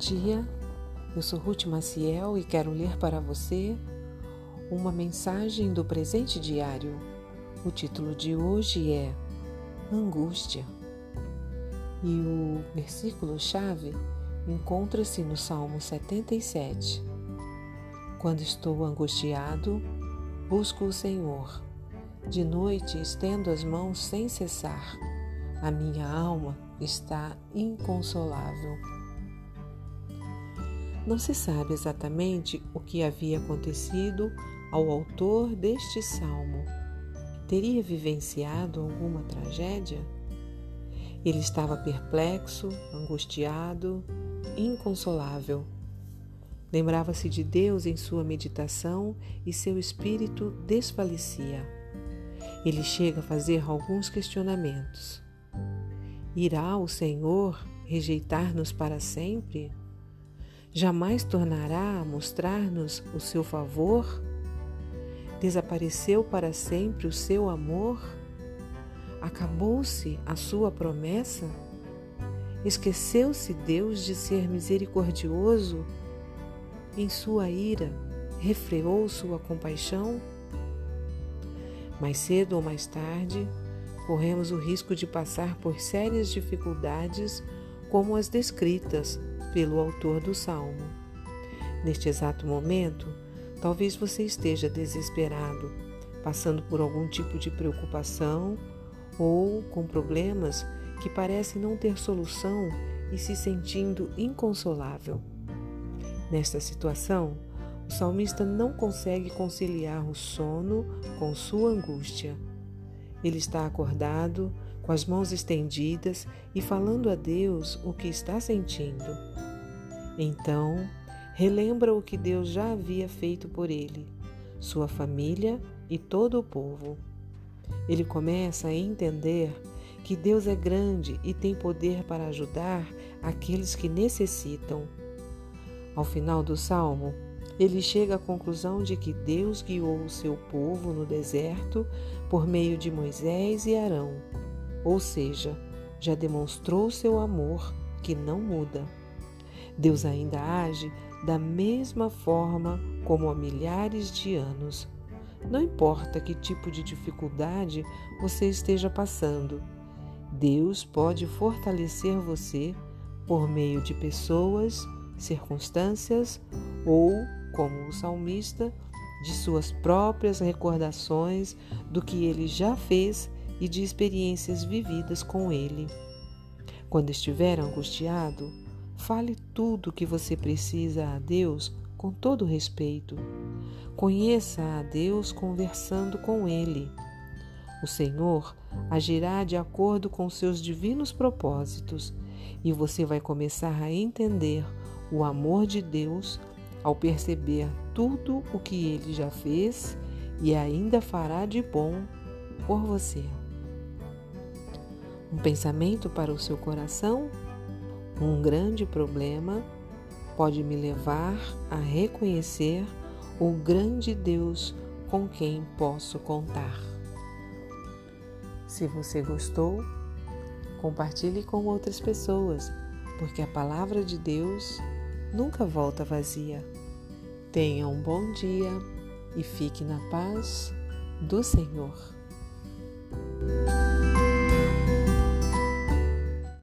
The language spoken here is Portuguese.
dia, eu sou Ruth Maciel e quero ler para você uma mensagem do presente diário. O título de hoje é Angústia e o versículo-chave encontra-se no Salmo 77. Quando estou angustiado, busco o Senhor. De noite estendo as mãos sem cessar. A minha alma está inconsolável. Não se sabe exatamente o que havia acontecido ao autor deste salmo. Teria vivenciado alguma tragédia? Ele estava perplexo, angustiado, inconsolável. Lembrava-se de Deus em sua meditação e seu espírito desfalecia. Ele chega a fazer alguns questionamentos. Irá o Senhor rejeitar-nos para sempre? Jamais tornará a mostrar-nos o seu favor? Desapareceu para sempre o seu amor? Acabou-se a sua promessa? Esqueceu-se Deus de ser misericordioso? Em sua ira, refreou sua compaixão? Mais cedo ou mais tarde, corremos o risco de passar por sérias dificuldades como as descritas pelo autor do salmo. Neste exato momento, talvez você esteja desesperado, passando por algum tipo de preocupação ou com problemas que parecem não ter solução e se sentindo inconsolável. Nesta situação, o salmista não consegue conciliar o sono com sua angústia ele está acordado, com as mãos estendidas e falando a Deus o que está sentindo. Então, relembra o que Deus já havia feito por ele, sua família e todo o povo. Ele começa a entender que Deus é grande e tem poder para ajudar aqueles que necessitam. Ao final do salmo, ele chega à conclusão de que Deus guiou o seu povo no deserto por meio de Moisés e Arão, ou seja, já demonstrou seu amor que não muda. Deus ainda age da mesma forma como há milhares de anos. Não importa que tipo de dificuldade você esteja passando, Deus pode fortalecer você por meio de pessoas, circunstâncias ou como o salmista, de suas próprias recordações do que ele já fez e de experiências vividas com ele. Quando estiver angustiado, fale tudo o que você precisa a Deus com todo respeito. Conheça a Deus conversando com Ele. O Senhor agirá de acordo com seus divinos propósitos e você vai começar a entender o amor de Deus ao perceber tudo o que ele já fez e ainda fará de bom por você. Um pensamento para o seu coração, um grande problema pode me levar a reconhecer o grande Deus com quem posso contar. Se você gostou, compartilhe com outras pessoas, porque a palavra de Deus nunca volta vazia. Tenha um bom dia e fique na paz do Senhor.